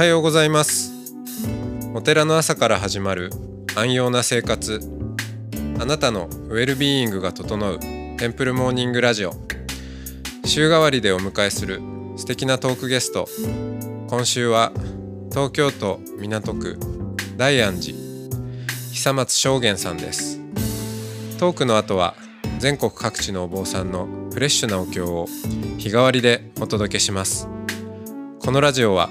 はようございます。お寺の朝から始まる安養な生活。あなたのウェルビーイングが整うテンプルモーニングラジオ。週替わりでお迎えする素敵なトークゲスト。今週は東京都港区大安寺久松正玄さんです。トークの後は全国各地のお坊さんのフレッシュなお経を日替わりでお届けします。このラジオは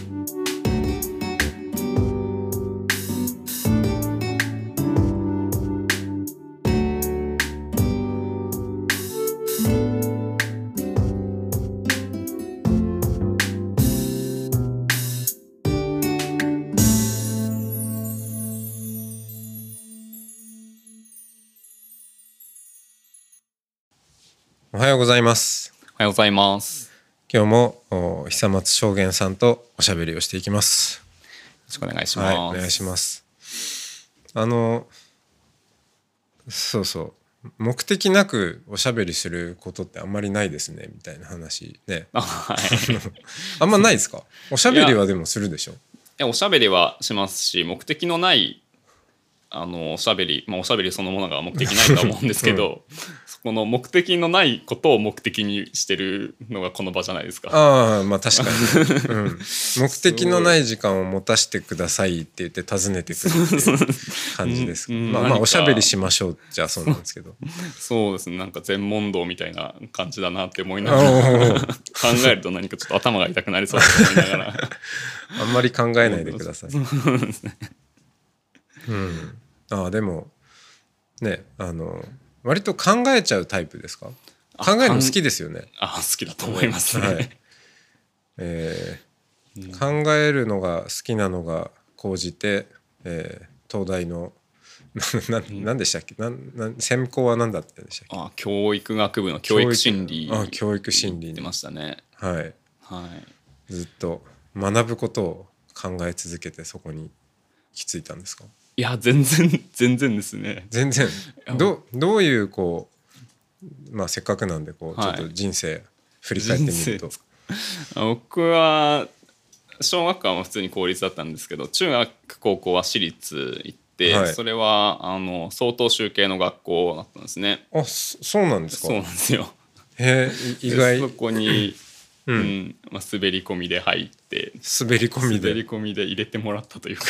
おはようございます。おはようございます。今日もお久松正玄さんとおしゃべりをしていきます。よろしくお願いします。はいお願いします。あのそうそう。目的なくおしゃべりすることってあんまりないですねみたいな話。ね。あ はい。い あんまないですか？おしゃべりはでもするでしょ？やおしゃべりはしますし、目的のないあのおしゃべり、まあおしゃべりそのものが目的ないとは思うんですけど、そ この目的のないことを目的にしてるのがこの場じゃないですか。ああまあ確かに、うん、目的のない時間を持たせてくださいって言って尋ねてくるって感じです。うん。まあまあおしゃべりしましょうじゃあそうなんですけど。そうですね。なんか全問答みたいな感じだなって思いながら。考えると何かちょっと頭が痛くなりそうだと思いながら。あんまり考えないでください。うん。ああでもねあの割と考えちゃうタイプですか？考えるの好きですよね。あ好きだと思いますね。はい。えー考えるのが好きなのが高じて、えー東大の なななんでしたっけ？なんなん専攻は何だったんでしたっけ？あ教育学部の教育心理あ教育心理言ってましたね。はい。はい。ずっと学ぶことを考え続けてそこに行き着いたんですか？いや全然全然ですね。全然。どどういうこうまあせっかくなんでこうちょはいっと人生振り返ってみると、僕は小学校は普通に公立だったんですけど中学高校は私立行って、はい。それはあの相当集計の学校だったんですね。あそそうなんですか？そうなんですよ。へえい意外。でそこに、ううんんまあ、滑り込みで入って滑り込み滑りで込みで入れてもらったというか、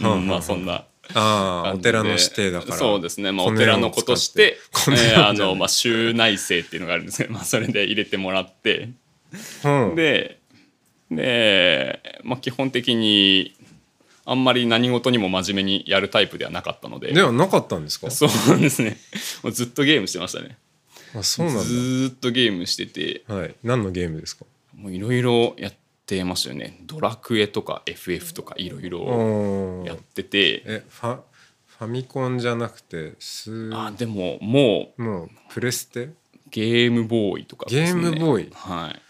まはああ。そんな。ああお寺の指定だから。そうですね、まあ、お寺のことしてえーあの、まあ、州内生っていうのがあるんですけど、まあ、それで入れてもらって。うん。でで、まあ、基本的にあんまり何事にも真面目にやるタイプではなかったので。ではなかったんですか？そうなんですね。もうずっとゲームしてましたね。あそうなんずーっとゲームしてて。だはい。何のゲームですか？もういろいろやってましたよね。ドラクエとか FF とかいろいろおやってて。えファファミコンじゃなくてスあでももうもうプレステ？ゲームボーイとかね。ゲームボーイ？はい。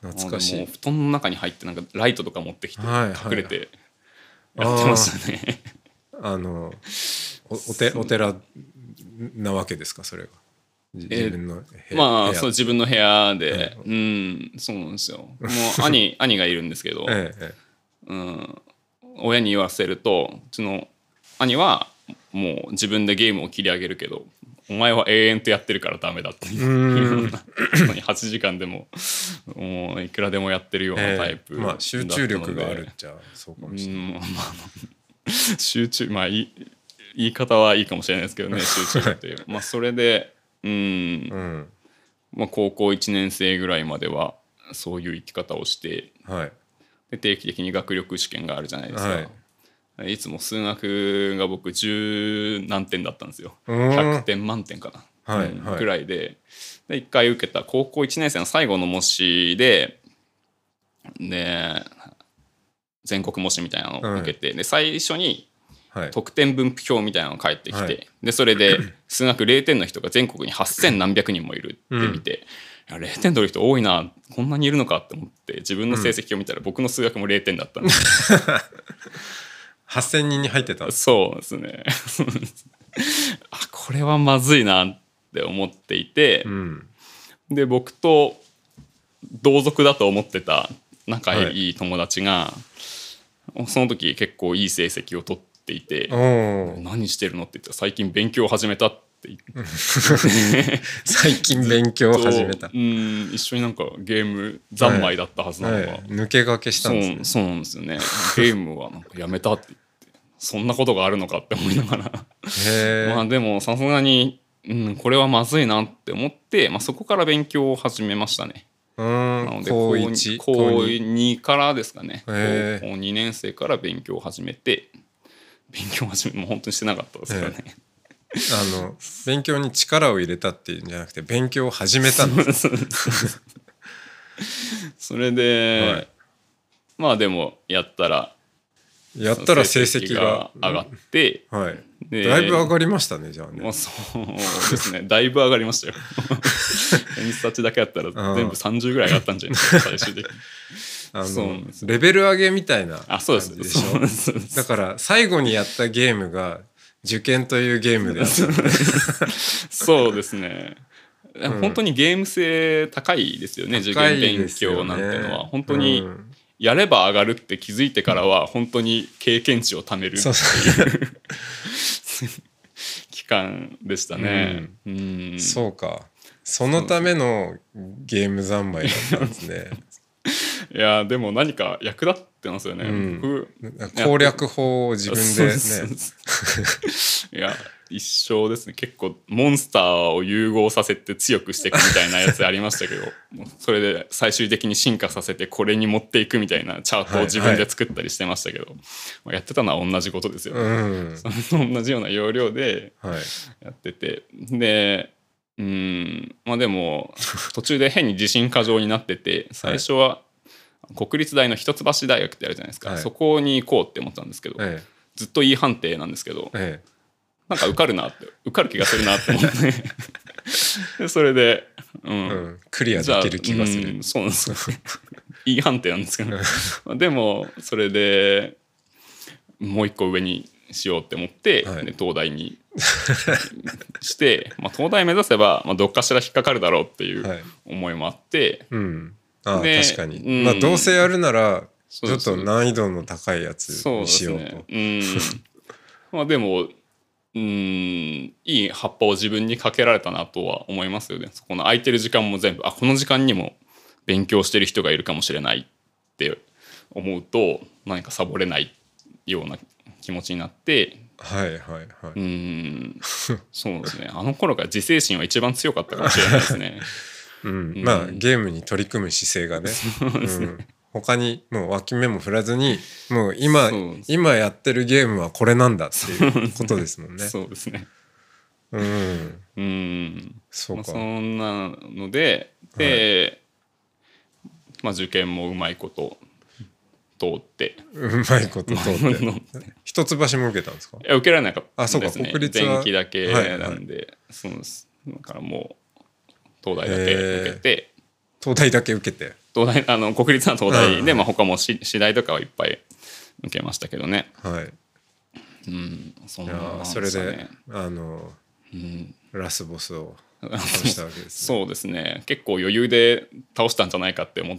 懐かしい。布団の中に入ってなんかライトとか持ってきてはいはい隠れてやってましたね。あのおおてお寺なわけですかそれが自分の部屋。まあそう自分の部屋で、うん。そうなんですよ。もう兄 兄がいるんですけど、えええうん、親に言わせるとうちの兄はもう自分でゲームを切り上げるけどお前は永遠とやってるからダメだっていう。うん。8時間でももういくらでもやってるようえなタイプえまあ集中力があるっちゃそうかもしれない、うんまあ集中まあい言い方はいいかもしれないですけどね 集中っていう。まあそれでうん。うん。まあ、高校1年生ぐらいまではそういう生き方をしてはい。で定期的に学力試験があるじゃないですか、、はい。つも数学が僕十何点だったんですよ。うん。100点満点かな、はいうんはい。ぐらいで。で1回受けた高校1年生の最後の模試でで全国模試みたいなのを受けて、で最初にはい得点分布表みたいなのが返ってきて、はい。でそれで数学0点の人が全国に8,000何百人もいるって見て、いや0点取る人多いなこんなにいるのかって思って自分の成績を見たら僕の数学も0点だったんです、8000人に入ってたそうですね。あこれはまずいなって思っていて、うん。で僕と同族だと思ってた仲い。い友達が、その時結構いい成績を取っていてお「何してるの?」って言ったら「最近勉強を始めた」って言って。最近勉強を始めた。とうん一緒になんかゲーム三昧だったはずなのが、はい、抜け駆けしたそんですね。うそうなんですよね。ゲームはなんかやめたって言って。そんなことがあるのかって思いながら。まあでもさすがに、うん、これはまずいなって思って、まあ、そこから勉強を始めましたね。うなのでん高一高高二2からですかね。高校2年生から勉強を始めて勉強を始めもう本当にしてなかったですからね。あの勉強に力を入れたっていうんじゃなくて勉強を始めたん です。それで、はい。まあでもやったらやったら成績が上がって、はい。でだいぶ上がりましたねじゃあね。まあそうですね。だいぶ上がりましたよ。偏差値だけやったら全部30ぐらい上がったんじゃないですか最終的にあのレベル上げみたいなあそうです。感じでしょ？だから最後にやったゲームが受験というゲームでそうですね。本当にゲーム性高いですよね、受高い験勉強なんてのは。本当にうん。やれば上がるって気づいてからは本当に経験値を貯めるっていう。期間でしたね。うん。そうか。そのためのゲーム三昧だったんですねいやでも何か役立ってますよね。うん。僕攻略法を自分でね。いや一生ですね。結構モンスターを融合させて強くしていくみたいなやつありましたけど それで最終的に進化させてこれに持っていくみたいなチャートを自分で作ったりしてましたけど、まあやってたのは同じことですよ、うん。同じような要領ではい。やってて。でうんまあでも途中で変に自信過剰になってて最初は国立大の一橋大学ってあるじゃないですか、はい。そこに行こうって思ったんですけど、えずっと E 判定なんですけどええ。なんか受かるなって受かる気がするなって思って。でそれで、うん。えうん。クリアできる気がする。うんそうなんですよ。E 判定なんですけど。でもそれでもう一個上にしようって思って、はい。で東大にして、まあ、東大目指せば、まあ、どっかしら引っかかるだろうっていはい。う思いもあって、うんあ確かに、うんまあどうせやるならちょっと難易度の高いやつそうですにしようとね。うん。まあでも、うん、いい葉っぱを自分にかけられたなとは思いますよね。そこの空いてる時間も全部、あ、この時間にも勉強してる人がいるかもしれないって思うと、何かサボれないような気持ちになって、はいはいはい、うん、そうですね。あの頃から自制心は一番強かったかもしれないですね。うん、まあゲームに取り組む姿勢がね。うん、他にもう脇目も振らずにもう今今やってるゲームはこれなんだっていうことですもんね。そうですね。うん、うん。まあ、そうか。そんなのでで、まあ、受験もうまいこと通って。うまいこと通って。の一橋も受けたんですか？いや受けられなかったあそうかですね国立は前期だけなんで、そうです。だからもう東大だけ受けて。東大だけ受けて。東大あの国立は東大で、うん。まあ、他もし次第とかはいっぱい受けましたけどね。はい。うんそんなーそれであのうん。ラスボスを倒したわけです、ね、そうですね。結構余裕で倒したんじゃないかって思っ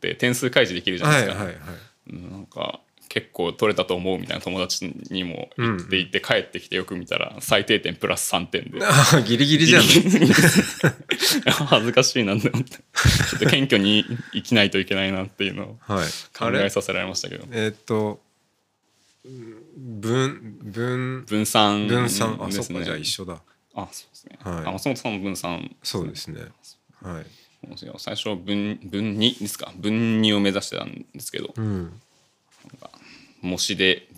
て点数開示できるじゃないですか、はいはいはい。うんなんか結構取れたと思うみたいな友達にも言っていて、帰ってきてよく見たら最低点プラス3点で。ギリギリじゃん 恥ずかしいなって思って。ちょっと謙虚に生きないといけないなっていうのをはい。考えさせられましたけど。えーっと分分分散分散あですね。じゃあ一緒だ。あそうですね、はい。あ松本さんも分散そうですね。はい。最初分分2ですか？分2を目指してたんですけど。うん模試で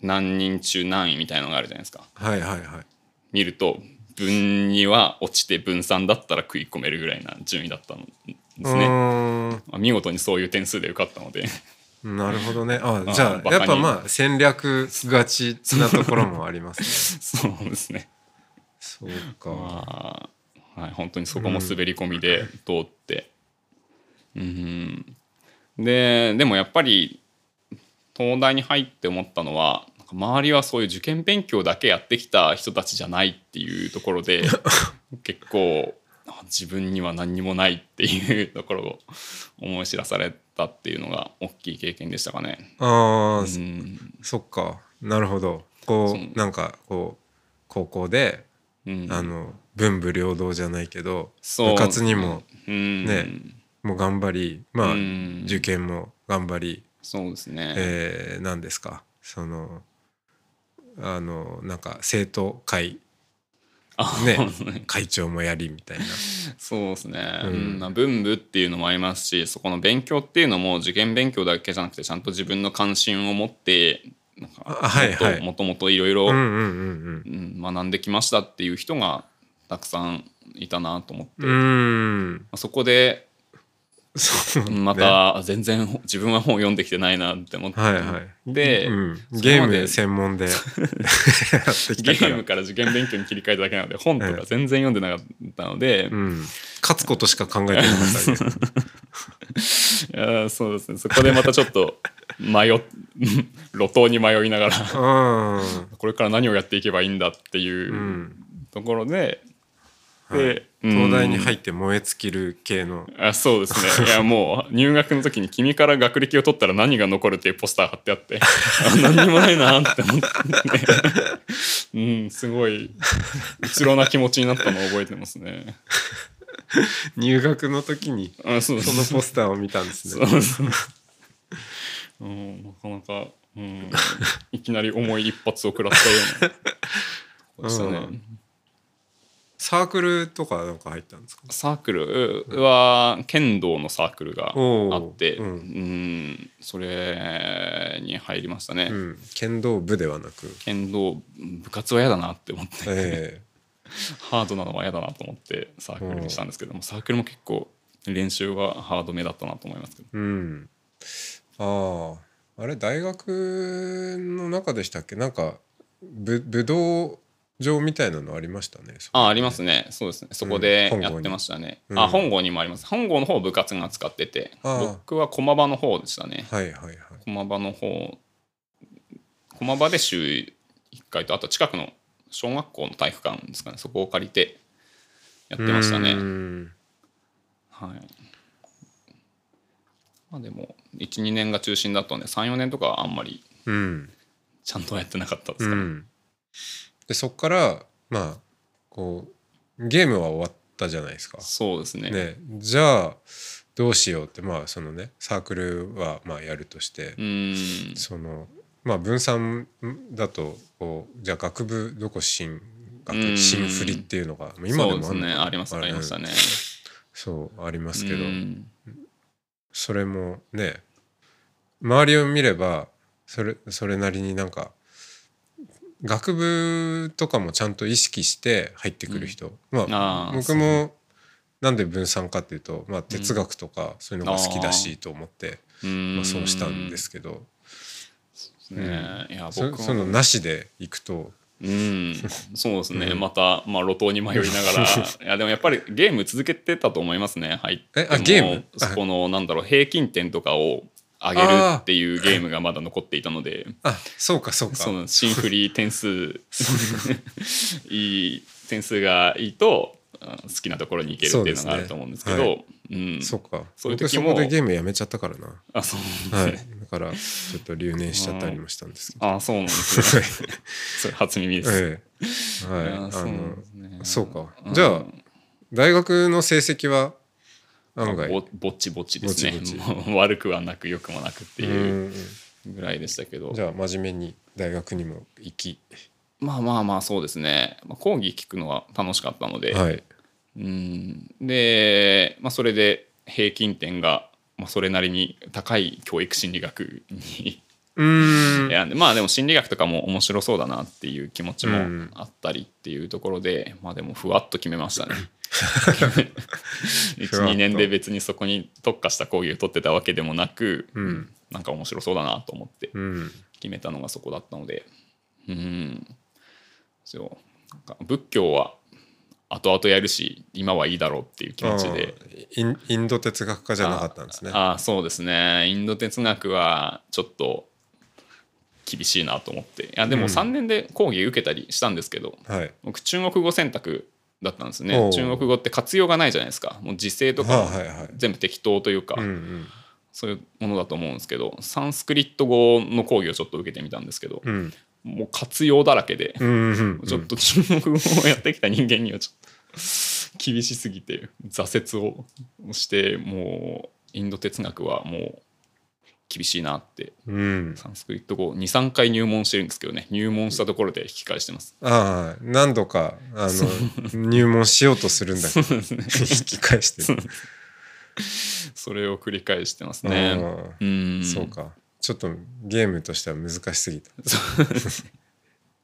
何人中何位みたいなのがあるじゃないですか。はいはいはい。見ると分には落ちて分散だったら食い込めるぐらいな順位だったんですね。まあ見事にそういう点数で受かったので。んなるほどね。ああじゃあやっぱまあ戦略がちなところもありますね。そうですね。そうか。まあ、はい、本当にそこも滑り込みで通って。うん、ででもやっぱり東大に入って思ったのは周りはそういう受験勉強だけやってきた人たちじゃないっていうところで 結構あ自分には何にもないっていうところを思い知らされたっていうのが大きい経験でしたかね。ああ、うん。そっか。なるほど。こそう。うなんかこう高校で、うん。あの文武両道じゃないけど部活にもうん。ねもう頑張りまあ、うん。受験も頑張り、そうですね。えー、何ですか？そのあのなんか生徒会あね会長もやりみたいな。そうですね、うん文部っていうのもありますしそこの勉強っていうのも受験勉強だけじゃなくてちゃんと自分の関心を持ってなんかもともといろいろ学んできましたっていう人がたくさんいたなと思って、うん。そこで。また全然自分は本を読んできてないなって思って、はいはい。で、うん、ゲーム専門で。ゲームから受験勉強に切り替えただけなので本とか全然読んでなかったので、うん、勝つことしか考えてなかった そうですね。そこでまたちょっと迷っ 路頭に迷いながら。うんこれから何をやっていけばいいんだっていううん。ところで、で、東大にっ入って燃え尽きる系の。あそうですね。いやもう入学の時に君から学歴を取ったら何が残るっていうポスター貼ってあって。あ何にもないなって思って、うんすごい。うつろな気持ちになったのを覚えてますね。入学の時にあそのポスターを見たんですね。そうん、なかなか、うん、いきなり重い一発を食らったような。とこでしたね、うんサークルとかなんか入ったんですか？サークル？は剣道のサークルがあって、うん。うんそれに入りましたね、うん。剣道部ではなく。剣道部活は嫌だなって思って、え ハードなのは嫌だなと思ってサークルにしたんですけどもサークルも結構練習がハードめだったなと思いますけど。えうん。あああれ大学の中でしたっけ？なんかぶ武道場みたいなのありましたねあありますね。そうですね。そこでうんやってましたね、うん。あ本郷にもあります。本郷の方部活が使ってて。僕は駒場の方でしたね。はいはいはい。駒場の方駒場で週1回とあと近くの小学校の体育館ですかね。そこを借りてやってましたね。うん。はい。まあでも12年が中心だったんで34年とかはあんまりうん。ちゃんとはやってなかったですかね、うん、でそっからまあこうゲームは終わったじゃないですか。そうですね。ね、じゃあどうしようってまあそのねサークルはまあやるとして、うん。そのまあ分散だとこうじゃあ学部どこ進学うん。進振りっていうのがまあ今でもあるのかな。ありますありましたね。そうありますけど、うん。それもね周りを見ればそれそれなりになんか学部とかもちゃんと意識して入ってくる人、まああー僕もなんで分散かっていうと、まあ、哲学とかそういうのが好きだしと思って、うんまあ、そうしたんですけど、ね。いやそ僕そういうのなしで行くと。うん、そうですね、うん。また、まあ、路頭に迷いながら。いやでもやっぱりゲーム続けてたと思いますね。入ってもえあゲーム？そこのなんだろう平均点とかを上げるっていうゲームがまだ残っていたので。あそうかそうか。その新振り点数。いい点数がいいとあ好きなところに行けるっていうのがあると思うんですけど。うん。そうか。そういう時も。僕そこでゲームやめちゃったからな、あそうはい、ですね、だからちょっと留年しちゃったりもしたんですけど。あそうなんですね。それ初耳です、ええ、はい、そうそうか。うん。じゃあ大学の成績は？ぼぼっちぼっちですね。ぼちぼち。悪くはなく良くもなくってういうん。ぐらいでしたけど。じゃあ真面目に大学にも行き。まあまあまあそうですね、まあ、講義聞くのは楽しかったので、はい。うん。で、まあ、それで平均点が、まあ、それなりに高い教育心理学にうーん。選んでまあでも心理学とかも面白そうだなっていう気持ちもうん。あったりっていうところで、まあでもふわっと決めましたね。ふわっと12年で別にそこに特化した講義を取ってたわけでもなく、うん。なんか面白そうだなと思ってうん。決めたのがそこだったので。うん。そう。仏教は後々やるし今はいいだろうっていう気持ちで。インド哲学家じゃなかったんですね。ああそうですね。インド哲学はちょっと厳しいなと思って。いやでもうん。3年で講義受けたりしたんですけど、はい。僕中国語選択だったんですおねう。中国語って活用がないじゃないですか。もう時制とか全部適当というか、うんうん。そういうものだと思うんですけどサンスクリット語の講義をちょっと受けてみたんですけど、うん。もう活用だらけで、うんうんうん。ちょっと中国語をやってきた人間にはちょっと 厳しすぎて挫折をしてもうインド哲学はもう厳しいなってうん。サンスクリット語23回入門してるんですけどね。入門したところで引き返してます。ああ何度かあの入門しようとするんだけど。引き返して。るそれを繰り返してますあね。あうん。そうか。ちょっとゲームとしては難しすぎた。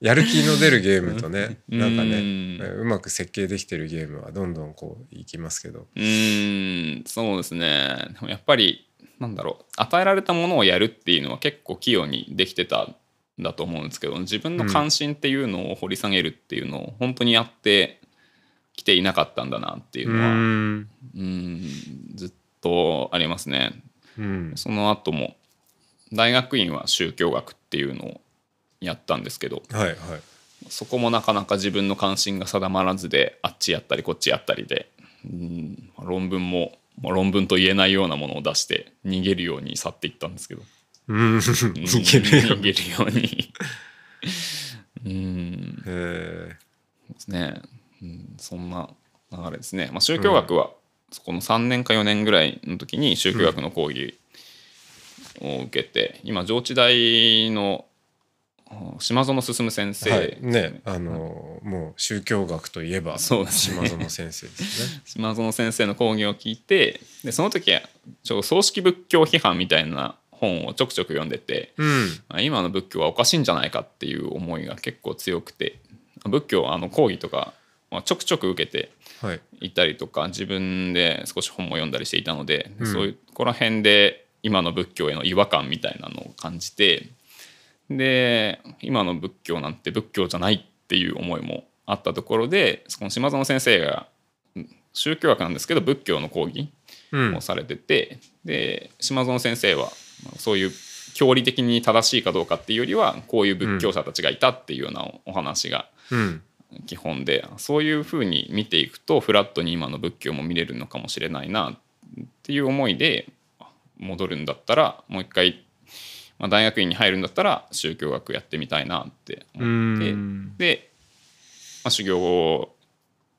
やる気の出るゲームとねなんかねうまく設計できてるゲームはどんどんこういきますけど。うーん。そうですね。でもやっぱりなんだろう。与えられたものをやるっていうのは結構器用にできてたんだと思うんですけど自分の関心っていうのを掘り下げるっていうのを本当にやってきていなかったんだなっていうのはんうんずっとありますね。うん。その後も大学院は宗教学っていうのをやったんですけどはいはい。そこもなかなか自分の関心が定まらずであっちやったりこっちやったりでうん論文もまあ論文と言えないようなものを出して逃げるように去っていったんですけど。うん。逃げるよ逃げるように。うん。へですね、うん、そんな流れですね、まあ、宗教学はそこの3年か4年ぐらいの時に宗教学の講義を受けて、今上智大のあ島園進先生、えはい。ねあのもう宗教学といえばそうですね。島園先生ですね。島園先生の講義を聞いてでその時はちょっと葬式仏教批判みたいな本をちょくちょく読んでて、うん。まあ今の仏教はおかしいんじゃないかっていう思いが結構強くて仏教あの講義とか、まあ、ちょくちょく受けてはい。いたりとか自分で少し本も読んだりしていたので、うん。そういうここら辺で今の仏教への違和感みたいなのを感じてで今の仏教なんて仏教じゃないっていう思いもあったところでその島園先生がうん宗教学なんですけど仏教の講義うん。をされてて、で島園先生はまあそういう教理的に正しいかどうかっていうよりはこういう仏教者たちがいたっていうようなおお話がうん。基本でそういうふうに見ていくとフラットに今の仏教も見れるのかもしれないなっていう思いで戻るんだったらもう一回、まあ、大学院に入るんだったら宗教学やってみたいなってう思って。ん。で、まあ、修行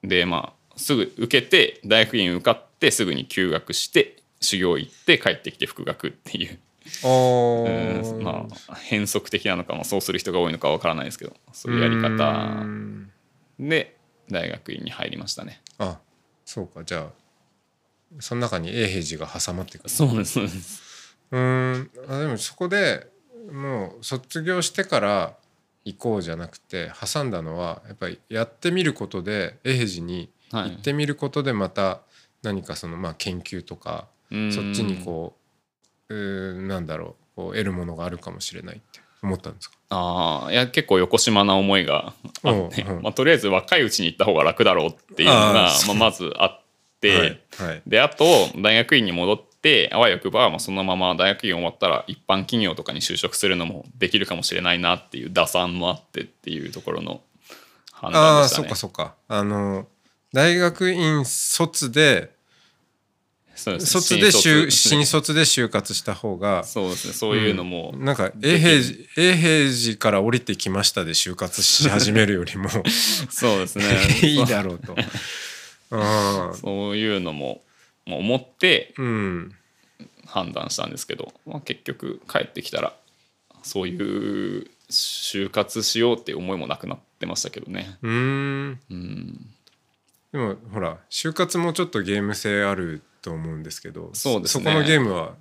でまあすぐ受けて大学院受かってすぐに休学して修行行って帰ってきて復学っていう、あ うまあ変則的なのか、まあ、そうする人が多いのかわからないですけどそういうやりう方ん。で大学院に入りましたね。あそうか。じゃあその中に永平寺が挟まってくるそうですそうです。うーん。あでもそこでもう卒業してから行こうじゃなくて挟んだのはやっぱりやってみることで永平寺にはい。行ってみることでまた何かそのまあ研究とかうん。そっちにこううーなんだろうこう得るものがあるかもしれないって思ったんですか？ああいや結構横島な思いがあって、まあ、とりあえず若いうちに行った方が楽だろうっていうのがまあ、まずあって、はいはい。であと大学院に戻ってあわよくばまあそのまま大学院終わったら一般企業とかに就職するのもできるかもしれないなっていう打算もあってっていうところの判あ断でしたね。あそっか。そっか。あの大学院卒でそうです卒で就新新卒卒で就活した方がそうですね。そういうのも、なんかでき永平寺永平寺から降りてきましたで就活し始めるよりも。そうですね。いいだろうと。そういうのも思ってうん。判断したんですけど、まあ、結局帰ってきたらそういう就活しようっていう思いもなくなってましたけどね。うーん。うん、でもほら就活もちょっとゲーム性あると思うんですけどそうですね。そこのゲームは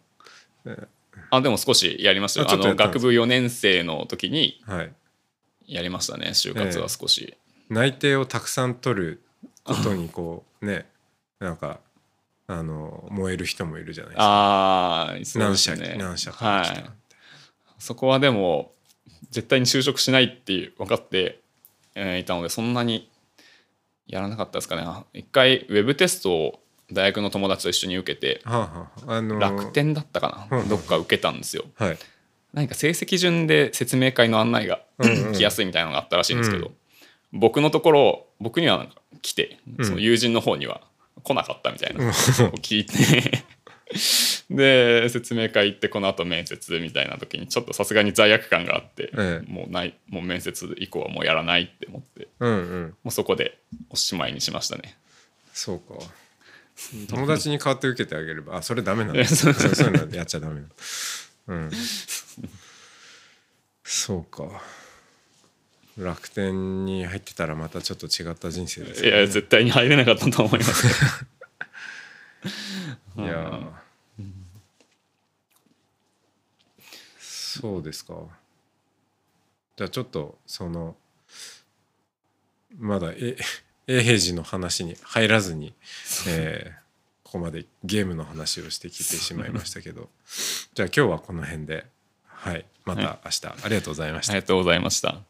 あでも少しやりましたよ。あの学部4年生の時にはい。やりましたね就活は少し。内定をたくさん取ることにこうねなんかあの燃える人もいるじゃないですか。ああ、そうで何社すね。何社から来た、はいそこはでも絶対に就職しないっていう分かって、えーいたのでそんなにやらなかったですかね。一回ウェブテストを大学の友達と一緒に受けてはあはああ。の楽天だったかな。んどっか受けたんですよ。はい。何か成績順で説明会の案内がうんうん来やすいみたいなのがあったらしいんですけど、う僕のところ僕にはなんか来て、うん。その友人の方には来なかったみたいなのを聞いて。で説明会行ってこの後面接みたいな時にちょっとさすがに罪悪感があって、ええ。もうないもう面接以降はもうやらないって思ってうんうん。もうそこでおしまいにしましたね。そうか。友達に代わって受けてあげればあそれダメなんだ。え そそういうのやっちゃダメなのうん。そうか楽天に入ってたらまたちょっと違った人生ですいや絶対に入れなかったと思います。いやー。そうですか。じゃあちょっとそのまだえ永平寺の話に入らずに、えーここまでゲームの話をしてきてしまいましたけど。じゃあ今日はこの辺で。はい。また明日、ありがとうございました。ありがとうございました。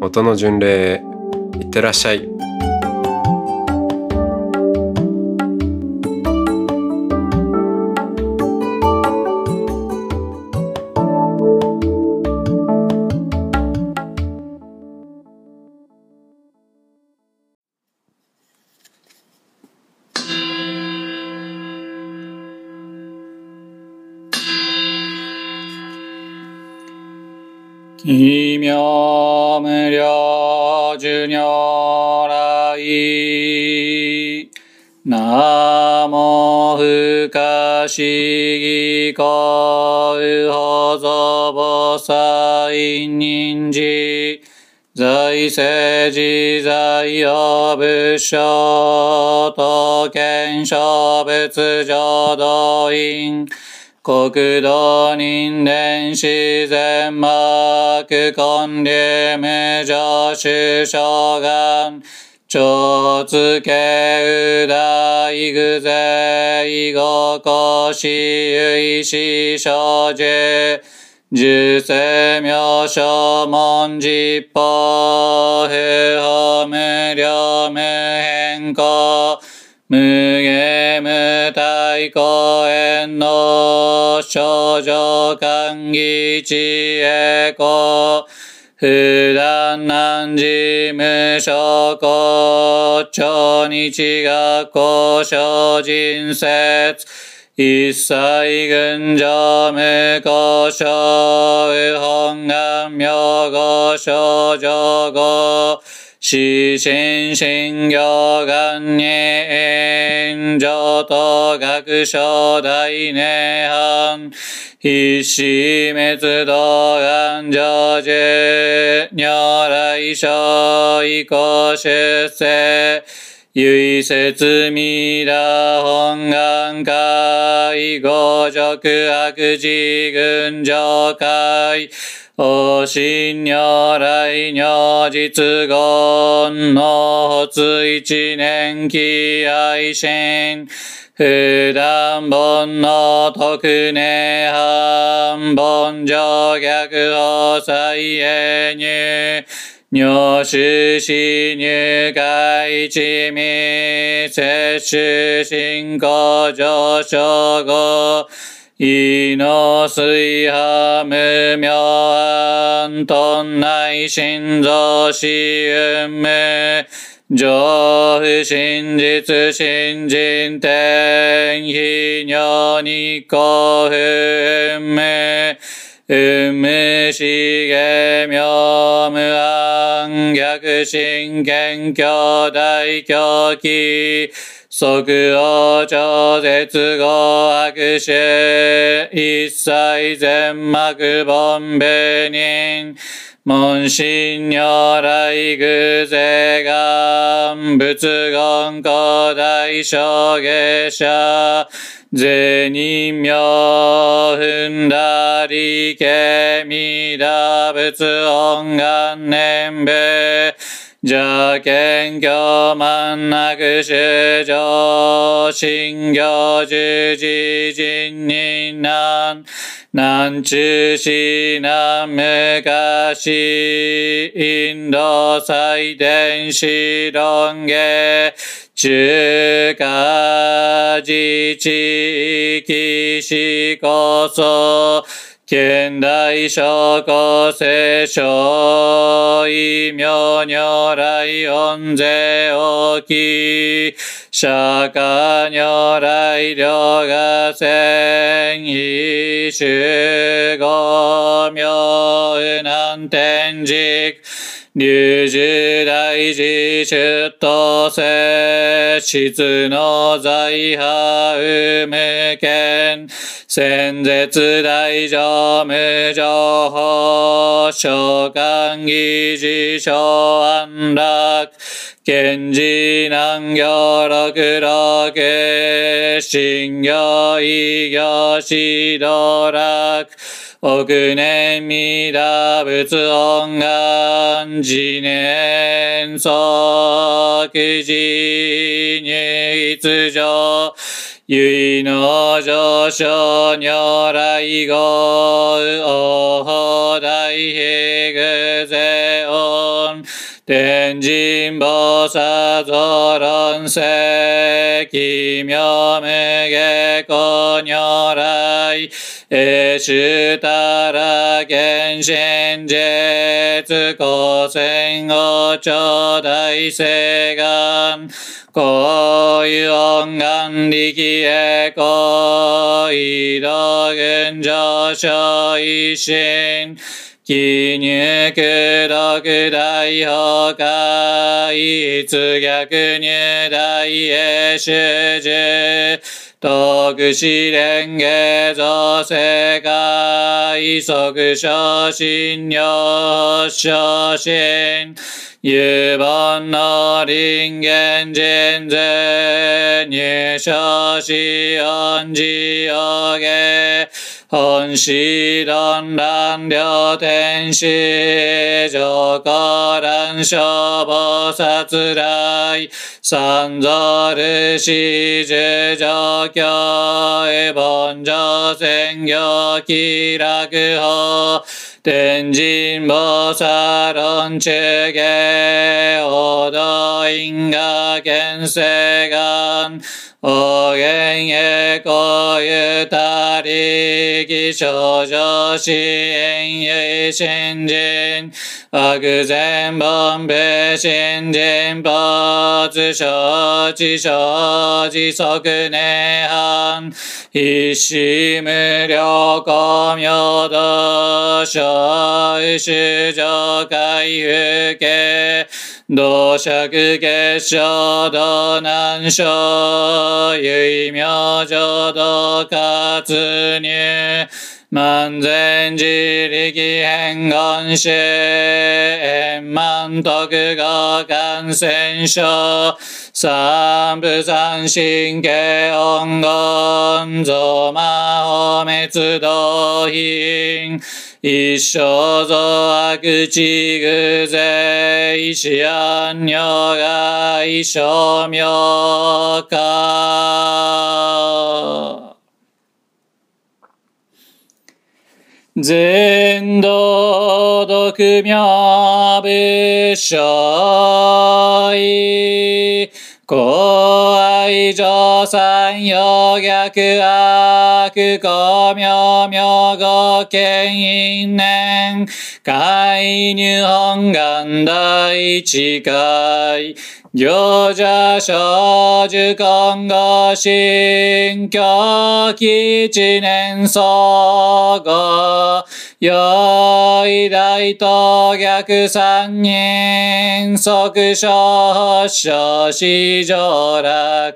音の巡礼いってらっしゃい。奇妙無量寿如来。なも不可思議光右法蔵菩薩人事。在世自在用仏書と見書仏浄土院。国土人伝自然幕根流無常主将願超つけう大具税五公私有死少寿十世名称文実法不法無量無変更無下無体公園の少女歓喜知恵子普段難事無所公超日学校小人説一切群上無故障本願名号少女語死神神行願に炎上と学書大涅槃必死滅道願成就如来所以降出世唯説未羅本願会五辱悪事群上会お信如来如実言の発一年期愛心普段本の特寧半本上逆法再永入入手死入会一味摂取進行上昇後異の水波無明暗頓内心臓死運無上不真実新人天非尿に幸運無無死下妙無暗逆真剣兄弟狂気即応超絶合悪種、一切全幕本部人、門神如来偶税願、仏言古代小下者、税人名踏んだりけみだ。仏音願念部、邪見教満なく主上、信行十字人人難、南中市南昔、インド祭典史論下、中華自治域史こそ、現代諸古聖書、異名如来恩税大き、釈迦如来両が千異種五名右南天竺、流樹大事出頭せ、質の財派無権、先絶大乗無情報、召喚議事小安楽、賢治南行六六、新行異行指導楽、億年未打仏音願、自年即時入一上、唯の上昇如来語、王大平具税音、天神菩薩造論世、奇妙無下古如来、えしゅたら原神絶古戦後頂大聖願、こういう音願力へこうい道群上昇一心、記入苦毒大崩壊、一逆入大へ主従、徳試連下造世界、即昇進領昇進、有本の人間人税、入昇し恩寺を下、本師論乱両天使、上皇乱消防殺来、三蔵ルシ十上教、エボン上宣行気楽法、天神菩薩論中下、王道因果見世願、おげんえこえたりきしょじょしんえいしんじん。あぐぜんぼんべしんじんぽつしょちしょじそくねはん。いしむりょこみょどしょいしょかいふけ。同釈結晶道南小、唯明浄土活入、万全自力変言主、円満徳合感染症、三部三神経音言、増魔法滅道品、一生増悪地偶税、死安如が一生明か。全道独名部所意、公愛上三陽逆悪公明明語権因年、海入本願第一回、行者少女今後新教基一年総合、よい大と逆三人、即所所市上楽。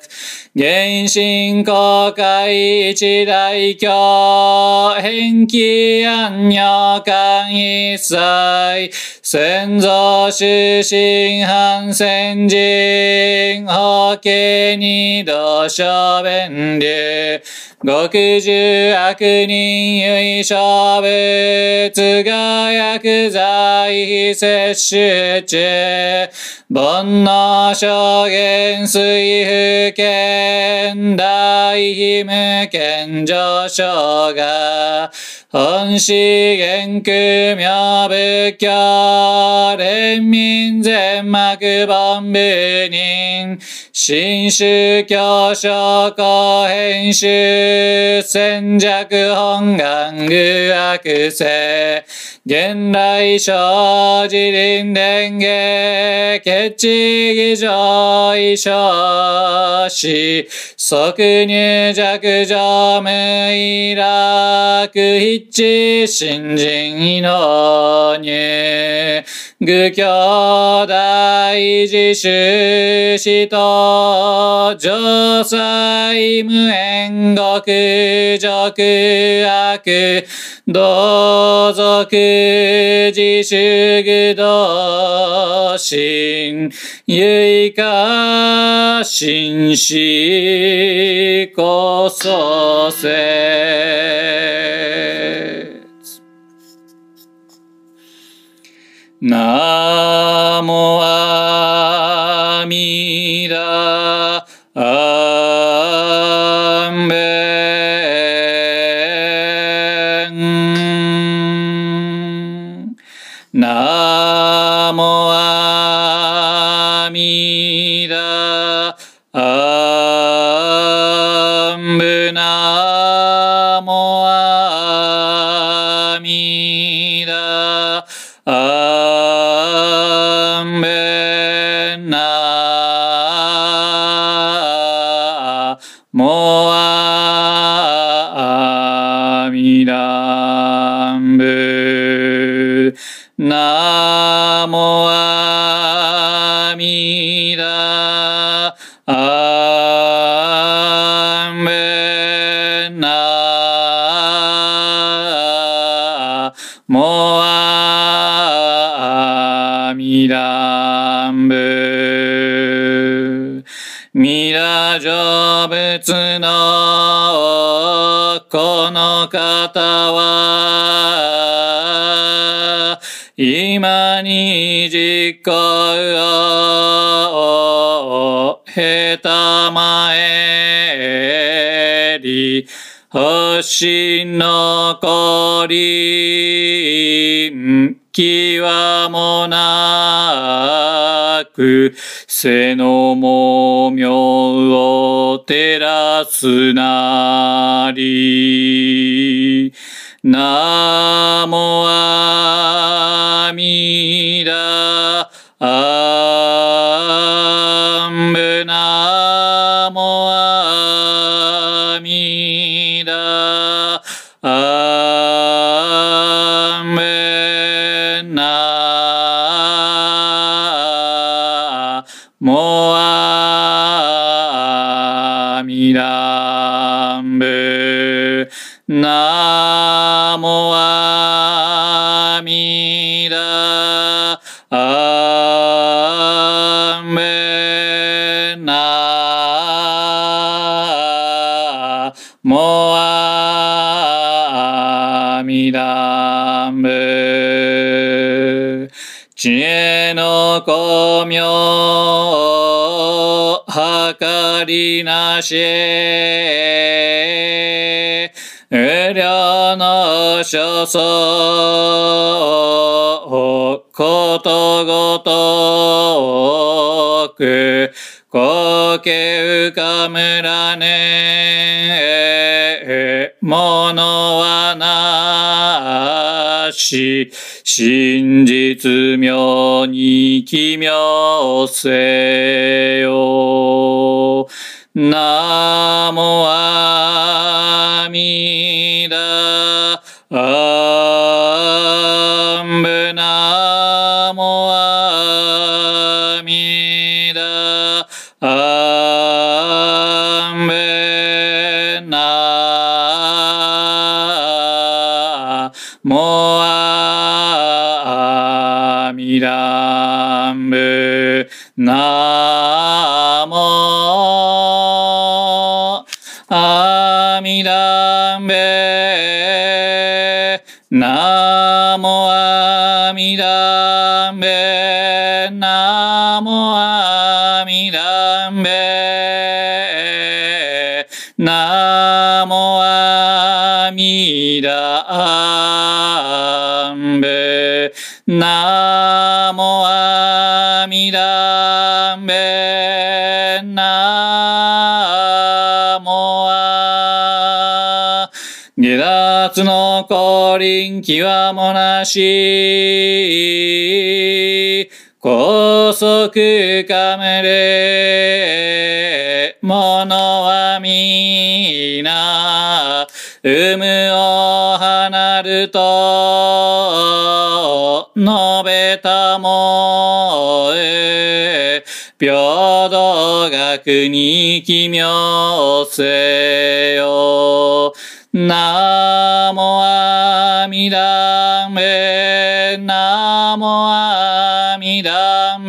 原神公開一大教、返記安女間一切、先祖出身反戦人、法家二度小弁流、極十悪人唯小物が薬剤摂取中、煩悩証言水不見大非無見上昇が、本資元空妙仏教、連民全幕本部人、新宗教諸公編集、戦弱本願具悪性、現来生自林伝下、決地議上異少し、即入弱上無意楽一新人の入、愚教大自主死と、上祭無縁極俗悪、同族自主愚道心、唯か心死こそせ。な仏のこの方は今に実行をへたまえり星のこり気はもなく背のもみょうを照らすなり。なもあみだ。あなもあみだあんべなもあみだんぶ知恵の光明はかりなし無料の所相ことごとく高家浮かむらねものはなし真実妙に奇妙せよ。なもあみダ。あんぶなもあみダ。あんぶなもあみダ。アンブナの降臨極もなし。高速カメレ。ものはみな有無を離ると述べたもえ。平等学に奇妙せよナモアミダンベナモアミダン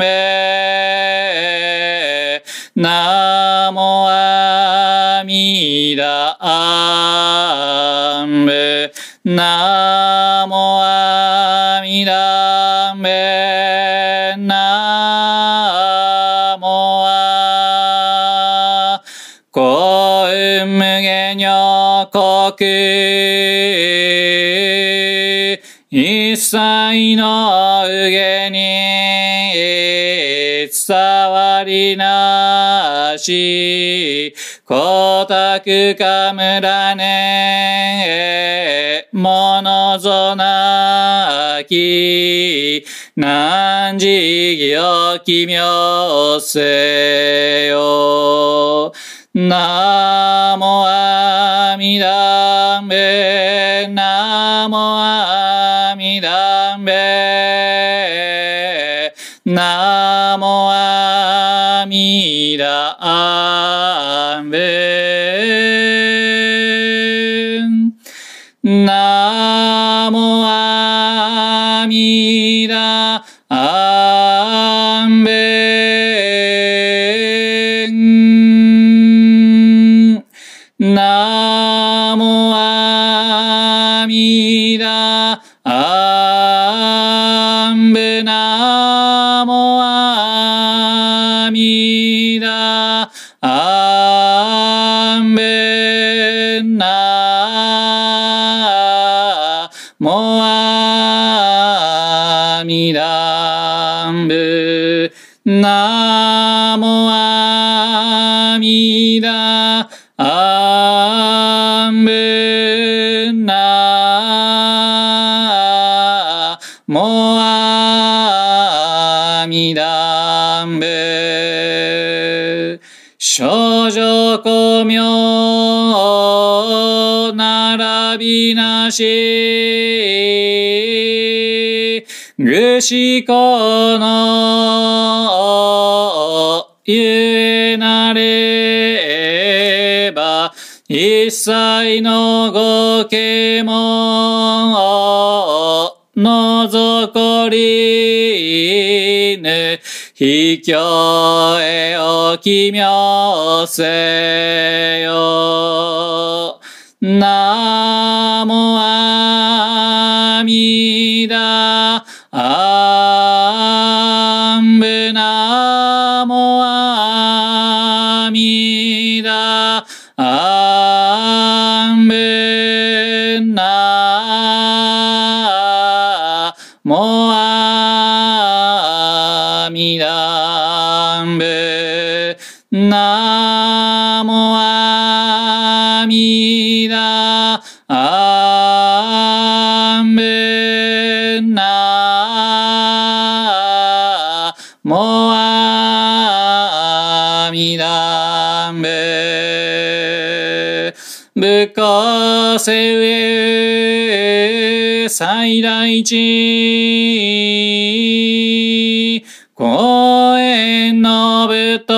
し光沢かむらねものぞなき何時義を奇妙せよ。ナモアミダンミしこのゆえなれば一切のご啓蒙を覗こりぬ秘境へお奇妙せよ。ナ最大地公園のぶと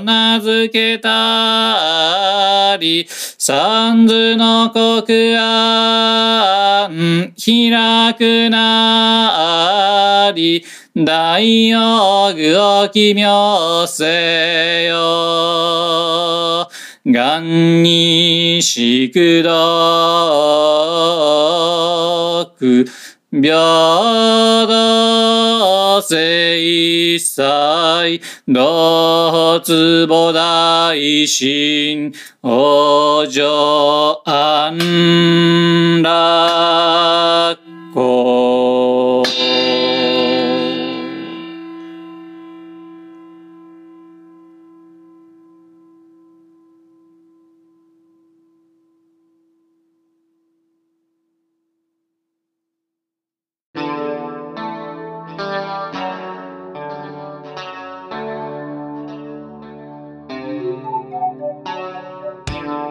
名付けたり、三途の国案、開くなり、大用具を奇妙せよ。願にしくどく、平等正祭、同坪大神、お嬢安楽